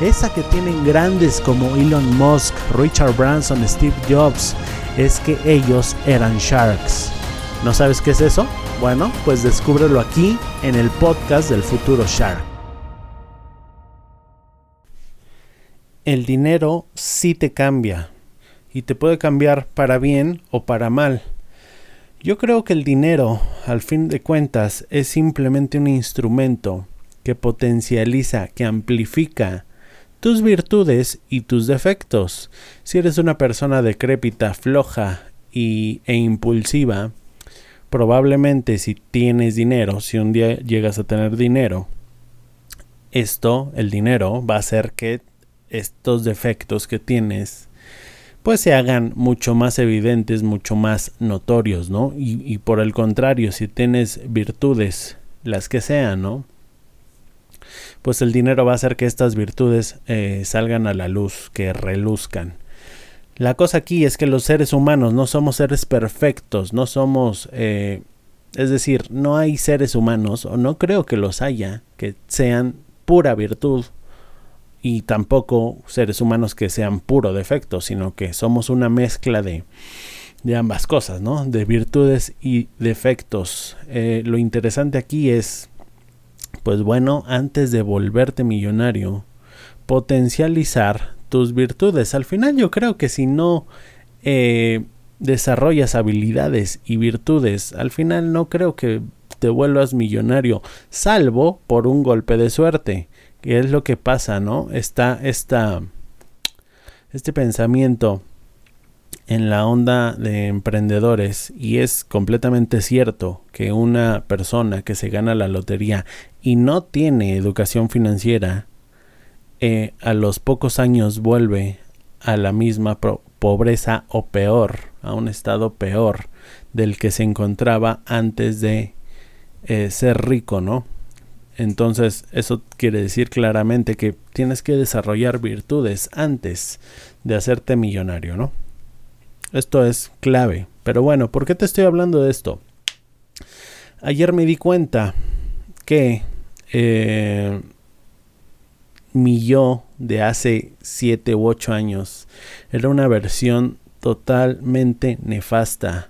esa que tienen grandes como Elon Musk, Richard Branson, Steve Jobs, es que ellos eran sharks. ¿No sabes qué es eso? Bueno, pues descúbrelo aquí en el podcast del futuro Shark. El dinero sí te cambia y te puede cambiar para bien o para mal. Yo creo que el dinero, al fin de cuentas, es simplemente un instrumento que potencializa, que amplifica tus virtudes y tus defectos. Si eres una persona decrépita, floja y, e impulsiva, probablemente si tienes dinero, si un día llegas a tener dinero, esto, el dinero, va a hacer que estos defectos que tienes pues se hagan mucho más evidentes, mucho más notorios, ¿no? Y, y por el contrario, si tienes virtudes, las que sean, ¿no? Pues el dinero va a hacer que estas virtudes eh, salgan a la luz, que reluzcan. La cosa aquí es que los seres humanos no somos seres perfectos, no somos, eh, es decir, no hay seres humanos, o no creo que los haya, que sean pura virtud, y tampoco seres humanos que sean puro defecto, sino que somos una mezcla de, de ambas cosas, ¿no? De virtudes y defectos. Eh, lo interesante aquí es pues bueno, antes de volverte millonario, potencializar tus virtudes. Al final yo creo que si no eh, desarrollas habilidades y virtudes, al final no creo que te vuelvas millonario, salvo por un golpe de suerte, que es lo que pasa, ¿no? Está esta, este pensamiento en la onda de emprendedores y es completamente cierto que una persona que se gana la lotería y no tiene educación financiera eh, a los pocos años vuelve a la misma pobreza o peor, a un estado peor del que se encontraba antes de eh, ser rico, ¿no? Entonces eso quiere decir claramente que tienes que desarrollar virtudes antes de hacerte millonario, ¿no? Esto es clave. Pero bueno, ¿por qué te estoy hablando de esto? Ayer me di cuenta que eh, mi yo de hace 7 u 8 años era una versión totalmente nefasta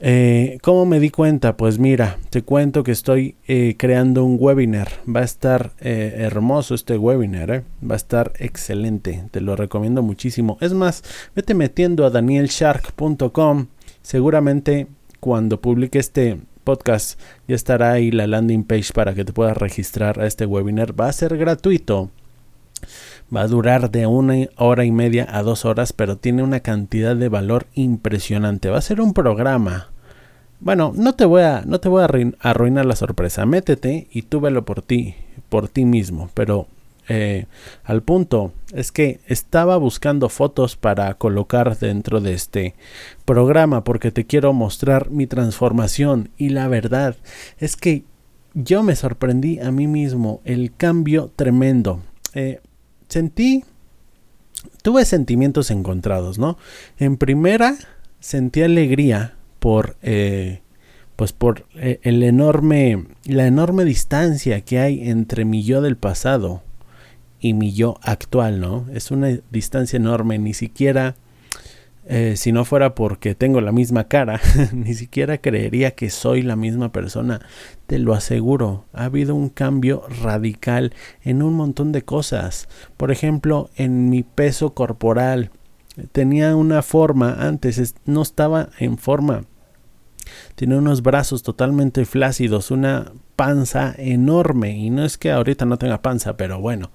eh, ¿Cómo me di cuenta? Pues mira, te cuento que estoy eh, creando un webinar. Va a estar eh, hermoso este webinar, va a estar excelente. Te lo recomiendo muchísimo. Es más, vete metiendo a danielshark.com. Seguramente cuando publique este podcast ya estará ahí la landing page para que te puedas registrar a este webinar. Va a ser gratuito. Va a durar de una hora y media a dos horas, pero tiene una cantidad de valor impresionante. Va a ser un programa. Bueno, no te voy a, no te voy a arruinar la sorpresa. Métete y tú velo por ti, por ti mismo. Pero eh, al punto es que estaba buscando fotos para colocar dentro de este programa porque te quiero mostrar mi transformación y la verdad es que yo me sorprendí a mí mismo el cambio tremendo. Eh, sentí, tuve sentimientos encontrados, ¿no? En primera, sentí alegría por, eh, pues por eh, el enorme, la enorme distancia que hay entre mi yo del pasado y mi yo actual, ¿no? Es una distancia enorme, ni siquiera Eh, si no fuera porque tengo la misma cara, ni siquiera creería que soy la misma persona. Te lo aseguro, ha habido un cambio radical en un montón de cosas. Por ejemplo, en mi peso corporal. Tenía una forma antes, no estaba en forma. Tiene unos brazos totalmente flácidos, una panza enorme. Y no es que ahorita no tenga panza, pero bueno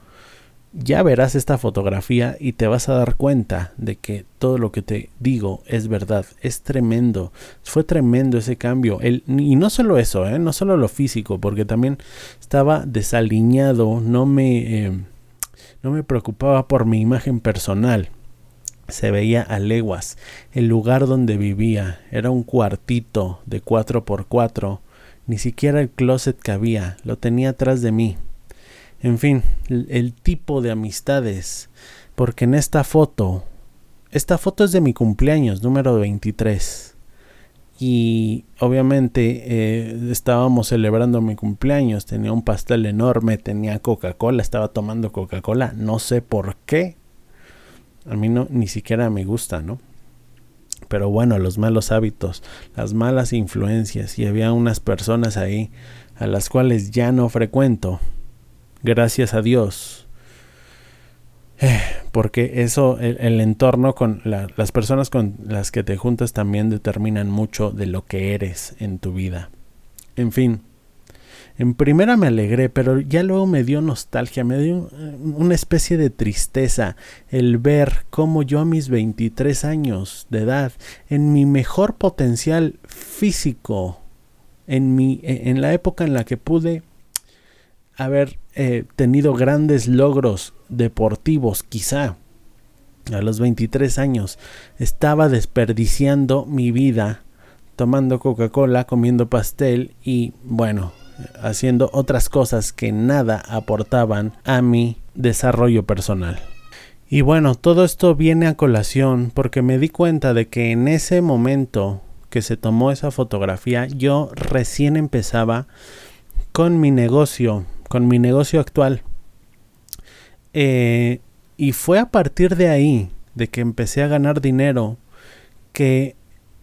ya verás esta fotografía y te vas a dar cuenta de que todo lo que te digo es verdad. Es tremendo. Fue tremendo ese cambio. Y no solo eso, ¿eh? no solo lo físico, porque también estaba desaliñado, no me, eh, no me preocupaba por mi imagen personal. Se veía a leguas. El lugar donde vivía era un cuartito de 4x4. Ni siquiera el closet cabía. Lo tenía atrás de mí. En fin, el, tipo de amistades. Porque en esta foto, esta foto es de mi cumpleaños, número 23. Y obviamente eh, estábamos celebrando mi cumpleaños, tenía un pastel enorme, tenía Coca-Cola, estaba tomando Coca-Cola, no sé por qué. A mí no, ni siquiera me gusta, ¿no? Pero bueno, los malos hábitos, las malas influencias, y había unas personas ahí a las cuales ya no frecuento, gracias a Dios. Eh, porque eso, el, entorno con las personas con las que te juntas también determinan mucho de lo que eres en tu vida. En fin, en primera me alegré, pero ya luego me dio nostalgia, me dio eh, una especie de tristeza el ver cómo yo a mis 23 años de edad, en mi mejor potencial físico, en, mi, en la época en la que pude haber eh, tenido grandes logros deportivos, quizá a los 23 años, estaba desperdiciando mi vida tomando Coca-Cola, comiendo pastel y bueno, haciendo otras cosas que nada aportaban a mi desarrollo personal. Y bueno, todo esto viene a colación porque me di cuenta de que en ese momento que se tomó esa fotografía yo recién empezaba con mi negocio con mi negocio actual. Eh, y fue a partir de ahí, de que empecé a ganar dinero, que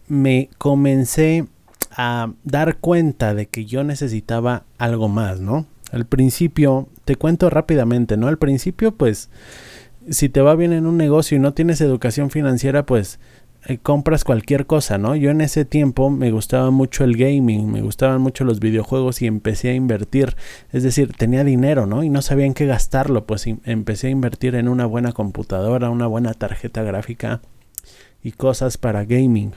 me comencé a dar cuenta de que yo necesitaba algo más, ¿no? Al principio, te cuento rápidamente, ¿no? Al principio, pues, si te va bien en un negocio y no tienes educación financiera, pues eh, compras cualquier cosa, ¿no? Yo en ese tiempo me gustaba mucho el gaming, me gustaban mucho los videojuegos y empecé a invertir, es decir, tenía dinero, ¿no? Y no sabía en qué gastarlo, pues empecé a invertir en una buena computadora, una buena tarjeta gráfica y cosas para gaming.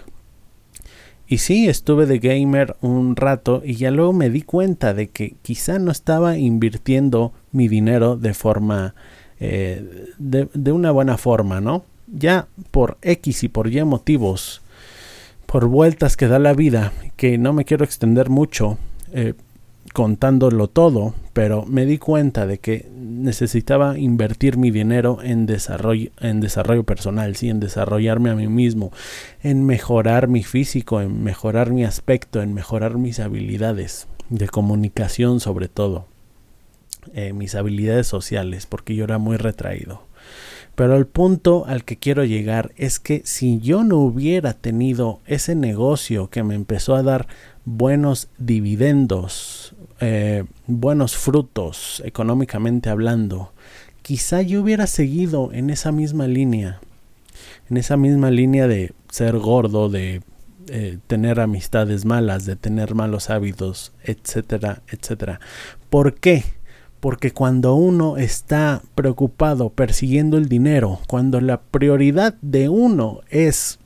Y sí, estuve de gamer un rato y ya luego me di cuenta de que quizá no estaba invirtiendo mi dinero de forma, eh, de una buena forma, ¿no? Ya por X y por Y motivos, por vueltas que da la vida, que no me quiero extender mucho eh, contándolo todo, pero me di cuenta de que necesitaba invertir mi dinero en desarrollo, en desarrollo personal, sí, en desarrollarme a mí mismo, en mejorar mi físico, en mejorar mi aspecto, en mejorar mis habilidades de comunicación sobre todo, eh, mis habilidades sociales, porque yo era muy retraído. Pero el punto al que quiero llegar es que si yo no hubiera tenido ese negocio que me empezó a dar buenos dividendos, eh, buenos frutos económicamente hablando, quizá yo hubiera seguido en esa misma línea, en esa misma línea de ser gordo, de eh, tener amistades malas, de tener malos hábitos, etcétera, etcétera. ¿Por qué? Porque cuando uno está preocupado persiguiendo el dinero, cuando la prioridad de uno es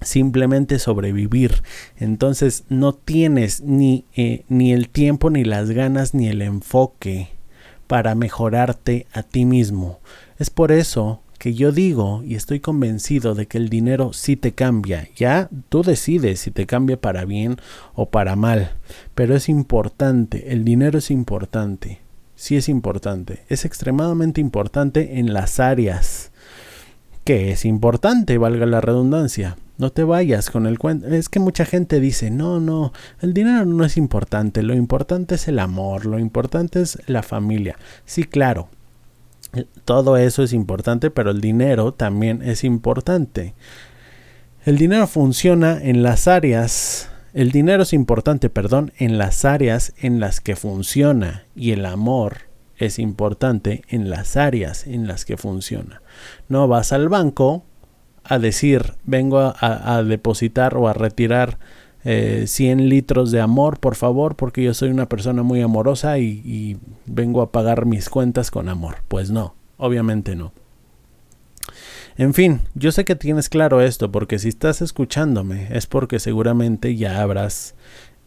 simplemente sobrevivir, entonces no tienes ni, eh, ni el tiempo, ni las ganas, ni el enfoque para mejorarte a ti mismo. Es por eso que yo digo y estoy convencido de que el dinero sí te cambia. Ya tú decides si te cambia para bien o para mal. Pero es importante, el dinero es importante sí es importante. Es extremadamente importante en las áreas que es importante, valga la redundancia. No te vayas con el cuento. Es que mucha gente dice, no, no, el dinero no es importante, lo importante es el amor, lo importante es la familia. Sí, claro, todo eso es importante, pero el dinero también es importante. El dinero funciona en las áreas, el dinero es importante, perdón, en las áreas en las que funciona y el amor es importante en las áreas en las que funciona. No vas al banco a decir, vengo a, depositar o a retirar 100 eh, litros de amor, por favor, porque yo soy una persona muy amorosa y vengo a pagar mis cuentas con amor. Pues no, obviamente no. En fin, yo sé que tienes claro esto porque si estás escuchándome es porque seguramente ya habrás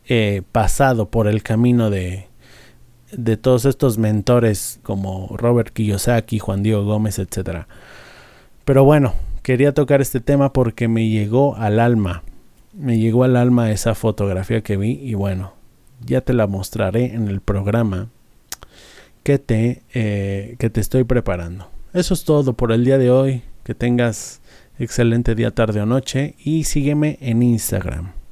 eh, pasado por el camino de, de todos estos mentores como Robert Kiyosaki, Juan Diego Gómez, etc. Pero bueno, quería tocar este tema porque me llegó al alma, me llegó al alma esa fotografía que vi y bueno, ya te la mostraré en el programa que te, eh, que te estoy preparando. Eso es todo por el día de hoy. Que tengas excelente día, tarde o noche y sígueme en Instagram.